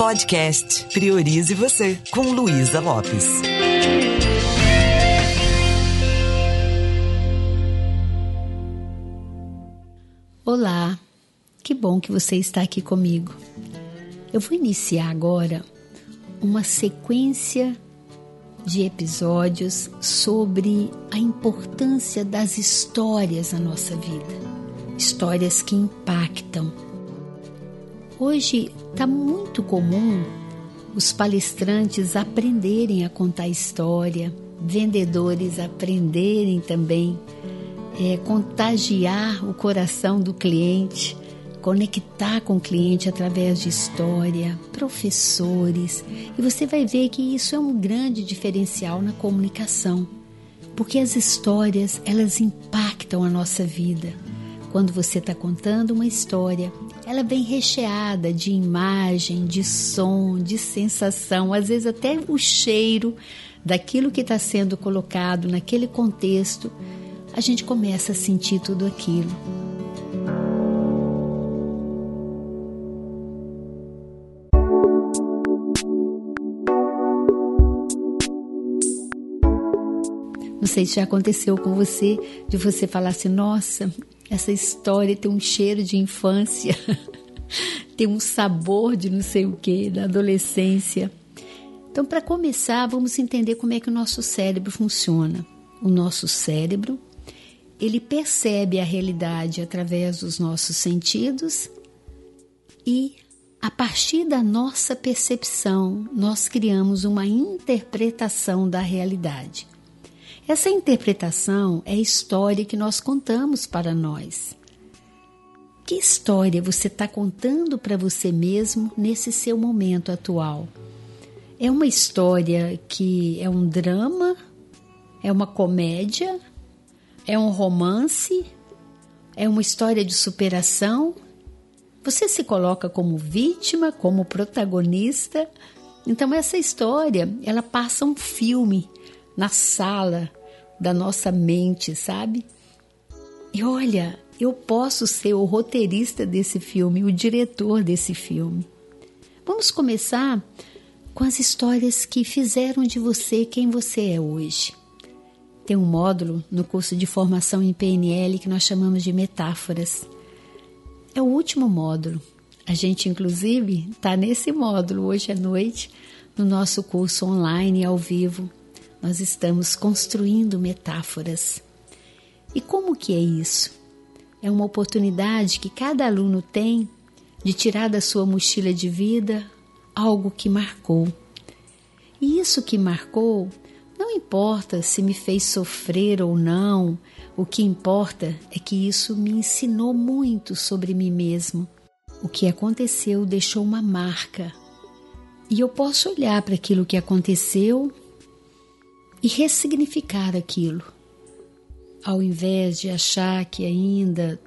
Podcast Priorize Você, com Luísa Lopes. Olá, que bom que você está aqui comigo. Eu vou iniciar agora uma sequência de episódios sobre a importância das histórias na nossa vida, histórias que impactam. Hoje está muito comum os palestrantes aprenderem a contar história, vendedores aprenderem também é, contagiar o coração do cliente conectar com o cliente através de história, professores, e você vai ver que isso é um grande diferencial na comunicação, porque as histórias elas impactam a nossa vida. Quando você está contando uma história, ela vem recheada de imagem, de som, de sensação, às vezes até o cheiro daquilo que está sendo colocado naquele contexto. A gente começa a sentir tudo aquilo. Não sei se já aconteceu com você, de você falar assim: nossa, essa história tem um cheiro de infância, tem um sabor de não sei o que, da adolescência. Então, para começar, vamos entender como é que o nosso cérebro funciona. O nosso cérebro, ele percebe a realidade através dos nossos sentidos e a partir da nossa percepção, nós criamos uma interpretação da realidade. Essa interpretação é a história que nós contamos para nós. Que história você está contando para você mesmo nesse seu momento atual? É uma história que é um drama? É uma comédia? É um romance? É uma história de superação? Você se coloca como vítima, como protagonista? Então essa história, ela passa um filme na sala da nossa mente, sabe? E olha, eu posso ser o roteirista desse filme, o diretor desse filme. Vamos começar com as histórias que fizeram de você quem você é hoje. Tem um módulo no curso de formação em PNL que nós chamamos de metáforas. É o último módulo. A gente, inclusive, está nesse módulo hoje à noite, no nosso curso online ao vivo nós estamos construindo metáforas. E como que é isso? É uma oportunidade que cada aluno tem de tirar da sua mochila de vida algo que marcou. E isso que marcou, não importa se me fez sofrer ou não, o que importa é que isso me ensinou muito sobre mim mesmo. O que aconteceu deixou uma marca. E eu posso olhar para aquilo que aconteceu e ressignificar aquilo. Ao invés de achar que ainda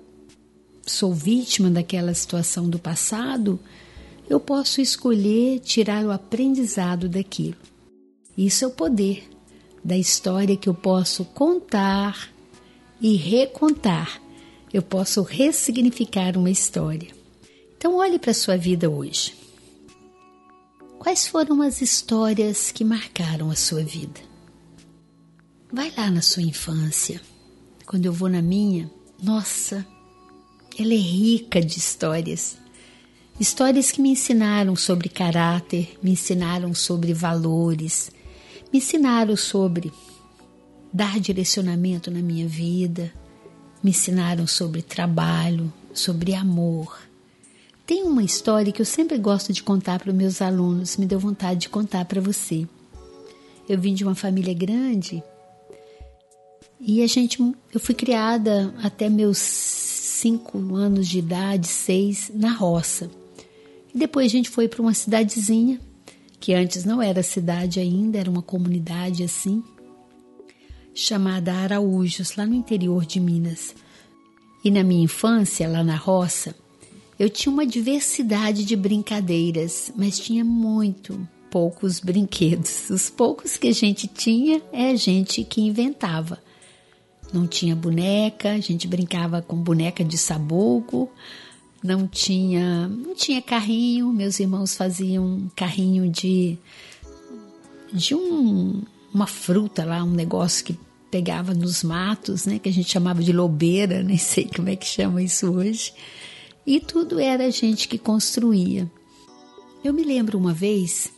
sou vítima daquela situação do passado, eu posso escolher tirar o aprendizado daquilo. Isso é o poder da história que eu posso contar e recontar. Eu posso ressignificar uma história. Então, olhe para a sua vida hoje. Quais foram as histórias que marcaram a sua vida? Vai lá na sua infância. Quando eu vou na minha, nossa, ela é rica de histórias. Histórias que me ensinaram sobre caráter, me ensinaram sobre valores, me ensinaram sobre dar direcionamento na minha vida, me ensinaram sobre trabalho, sobre amor. Tem uma história que eu sempre gosto de contar para os meus alunos, me deu vontade de contar para você. Eu vim de uma família grande e a gente, eu fui criada até meus cinco anos de idade, seis, na roça. E depois a gente foi para uma cidadezinha, que antes não era cidade ainda, era uma comunidade assim, chamada Araújos, lá no interior de Minas. E na minha infância, lá na roça, eu tinha uma diversidade de brincadeiras, mas tinha muito poucos brinquedos. Os poucos que a gente tinha é a gente que inventava. Não tinha boneca, a gente brincava com boneca de sabugo, não tinha, não tinha carrinho. Meus irmãos faziam carrinho de de um, uma fruta lá, um negócio que pegava nos matos, né, que a gente chamava de lobeira, nem sei como é que chama isso hoje. E tudo era a gente que construía. Eu me lembro uma vez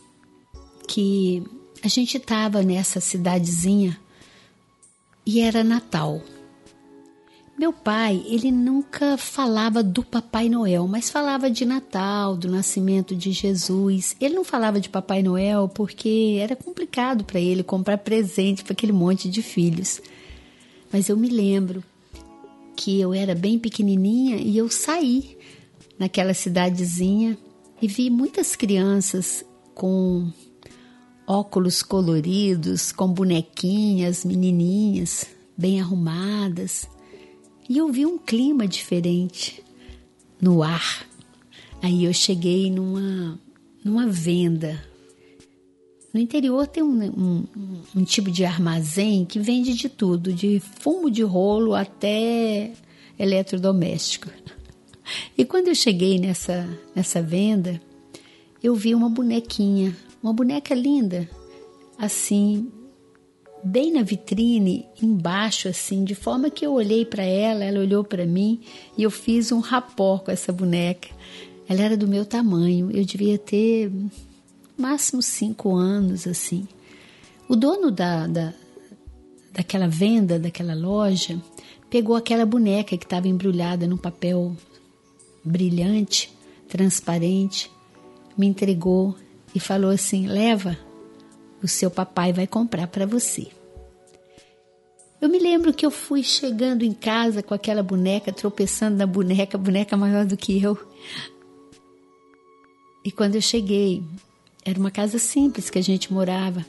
que a gente estava nessa cidadezinha e era Natal. Meu pai, ele nunca falava do Papai Noel, mas falava de Natal, do nascimento de Jesus. Ele não falava de Papai Noel porque era complicado para ele comprar presente para aquele monte de filhos. Mas eu me lembro que eu era bem pequenininha e eu saí naquela cidadezinha e vi muitas crianças com óculos coloridos, com bonequinhas, menininhas, bem arrumadas e eu vi um clima diferente no ar. Aí eu cheguei numa, numa venda. No interior tem um, um, um tipo de armazém que vende de tudo, de fumo de rolo até eletrodoméstico. E quando eu cheguei nessa, nessa venda, eu vi uma bonequinha, uma boneca linda, assim, bem na vitrine, embaixo, assim, de forma que eu olhei para ela, ela olhou para mim e eu fiz um rapó com essa boneca. Ela era do meu tamanho, eu devia ter máximo cinco anos, assim. O dono da, da, daquela venda, daquela loja, pegou aquela boneca que estava embrulhada num papel brilhante, transparente, me entregou e falou assim: leva o seu papai vai comprar para você. Eu me lembro que eu fui chegando em casa com aquela boneca, tropeçando na boneca, boneca maior do que eu. E quando eu cheguei, era uma casa simples que a gente morava.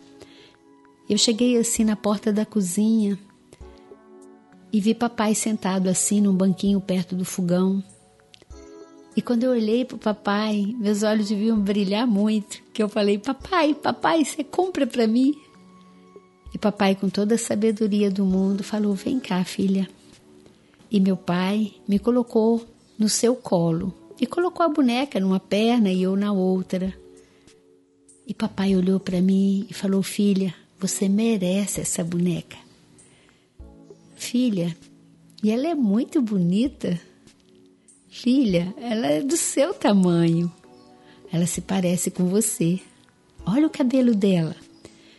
Eu cheguei assim na porta da cozinha e vi papai sentado assim num banquinho perto do fogão. E quando eu olhei para o papai, meus olhos deviam brilhar muito, que eu falei: "Papai, papai, você compra para mim?" E papai, com toda a sabedoria do mundo, falou: "Vem cá, filha." E meu pai me colocou no seu colo e colocou a boneca numa perna e eu na outra. E papai olhou para mim e falou: "Filha, você merece essa boneca." Filha, e ela é muito bonita. Filha, ela é do seu tamanho. Ela se parece com você. Olha o cabelo dela.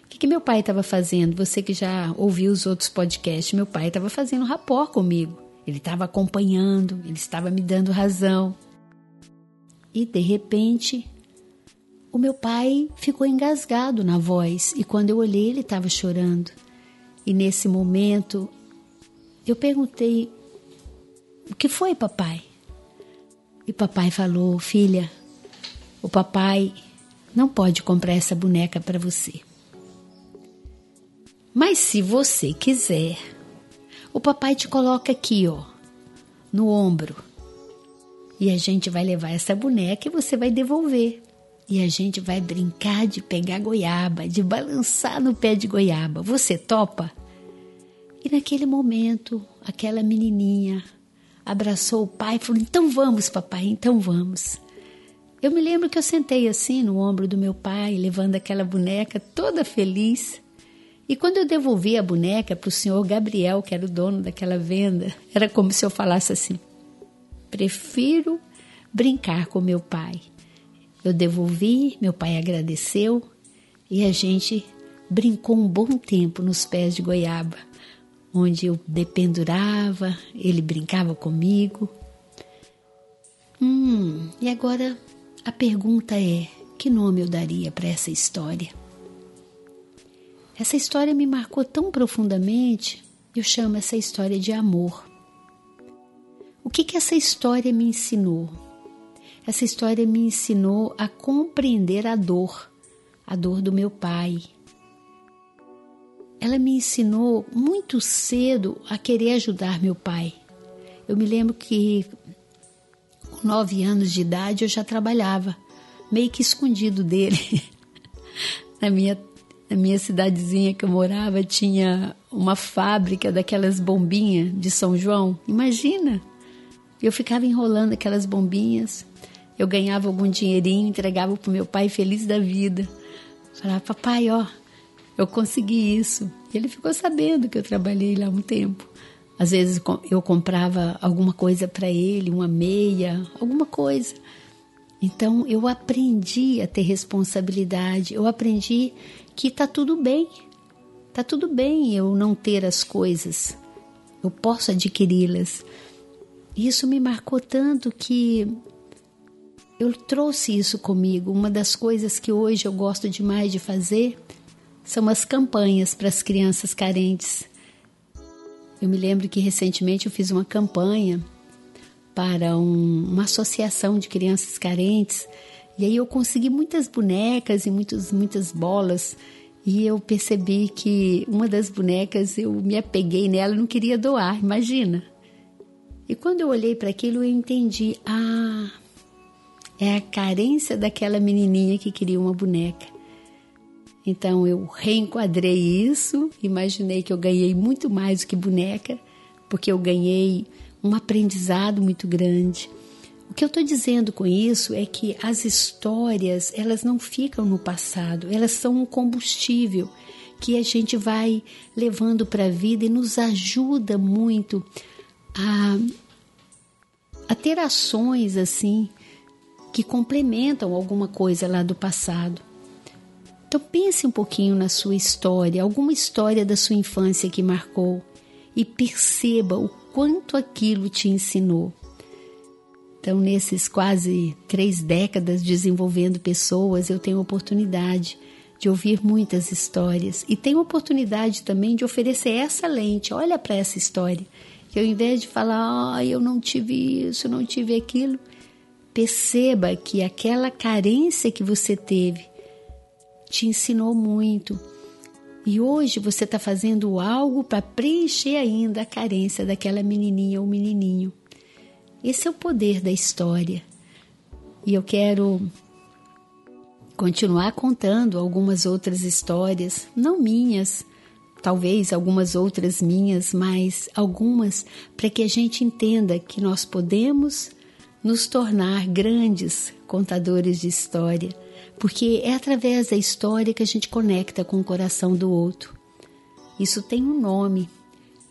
O que, que meu pai estava fazendo? Você que já ouviu os outros podcasts, meu pai estava fazendo rapó comigo. Ele estava acompanhando, ele estava me dando razão. E de repente, o meu pai ficou engasgado na voz e quando eu olhei, ele estava chorando. E nesse momento, eu perguntei: O que foi, papai? E papai falou: Filha, o papai não pode comprar essa boneca para você. Mas se você quiser, o papai te coloca aqui, ó, no ombro. E a gente vai levar essa boneca e você vai devolver. E a gente vai brincar de pegar goiaba, de balançar no pé de goiaba. Você topa? E naquele momento, aquela menininha abraçou o pai e falou: Então vamos, papai, então vamos. Eu me lembro que eu sentei assim no ombro do meu pai, levando aquela boneca toda feliz. E quando eu devolvi a boneca para o senhor Gabriel, que era o dono daquela venda, era como se eu falasse assim: prefiro brincar com meu pai. Eu devolvi, meu pai agradeceu e a gente brincou um bom tempo nos pés de goiaba onde eu dependurava, ele brincava comigo. Hum, e agora a pergunta é: que nome eu daria para essa história? Essa história me marcou tão profundamente, eu chamo essa história de amor. O que, que essa história me ensinou? Essa história me ensinou a compreender a dor, a dor do meu pai, ela me ensinou muito cedo a querer ajudar meu pai. Eu me lembro que com nove anos de idade eu já trabalhava, meio que escondido dele. na, minha, na minha cidadezinha que eu morava tinha uma fábrica daquelas bombinhas de São João. Imagina! Eu ficava enrolando aquelas bombinhas. Eu ganhava algum dinheirinho, entregava para o meu pai feliz da vida. Falava, papai, ó, eu consegui isso. E ele ficou sabendo que eu trabalhei lá um tempo. Às vezes eu comprava alguma coisa para ele, uma meia, alguma coisa. Então eu aprendi a ter responsabilidade, eu aprendi que tá tudo bem. Tá tudo bem eu não ter as coisas. Eu posso adquiri-las. Isso me marcou tanto que eu trouxe isso comigo. Uma das coisas que hoje eu gosto demais de fazer são as campanhas para as crianças carentes. Eu me lembro que recentemente eu fiz uma campanha para um, uma associação de crianças carentes e aí eu consegui muitas bonecas e muitos, muitas bolas e eu percebi que uma das bonecas eu me apeguei nela e não queria doar, imagina. E quando eu olhei para aquilo, eu entendi: ah, é a carência daquela menininha que queria uma boneca. Então eu reenquadrei isso, imaginei que eu ganhei muito mais do que boneca, porque eu ganhei um aprendizado muito grande. O que eu estou dizendo com isso é que as histórias elas não ficam no passado, elas são um combustível que a gente vai levando para a vida e nos ajuda muito a, a ter ações assim que complementam alguma coisa lá do passado. Então pense um pouquinho na sua história, alguma história da sua infância que marcou e perceba o quanto aquilo te ensinou. Então, nesses quase três décadas desenvolvendo pessoas, eu tenho oportunidade de ouvir muitas histórias e tenho oportunidade também de oferecer essa lente. Olha para essa história que ao invés de falar, ah, eu não tive isso, não tive aquilo, perceba que aquela carência que você teve te ensinou muito. E hoje você está fazendo algo para preencher ainda a carência daquela menininha ou menininho. Esse é o poder da história. E eu quero continuar contando algumas outras histórias, não minhas, talvez algumas outras minhas, mas algumas para que a gente entenda que nós podemos nos tornar grandes contadores de história, porque é através da história que a gente conecta com o coração do outro. Isso tem um nome,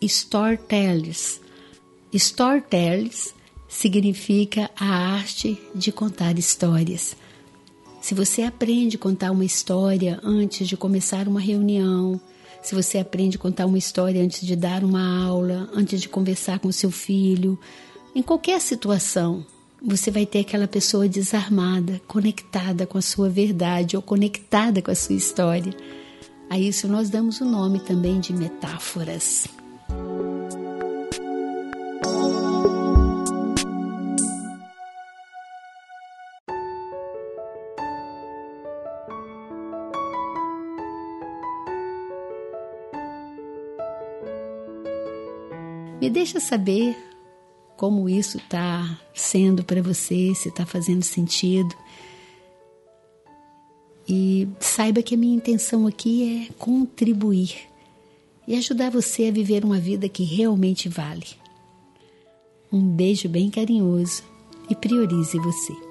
storytellers. Storytellers significa a arte de contar histórias. Se você aprende a contar uma história antes de começar uma reunião, se você aprende a contar uma história antes de dar uma aula, antes de conversar com seu filho, em qualquer situação, você vai ter aquela pessoa desarmada, conectada com a sua verdade ou conectada com a sua história. A isso nós damos o nome também de metáforas. Me deixa saber como isso está sendo para você, se está fazendo sentido. E saiba que a minha intenção aqui é contribuir e ajudar você a viver uma vida que realmente vale. Um beijo bem carinhoso e priorize você.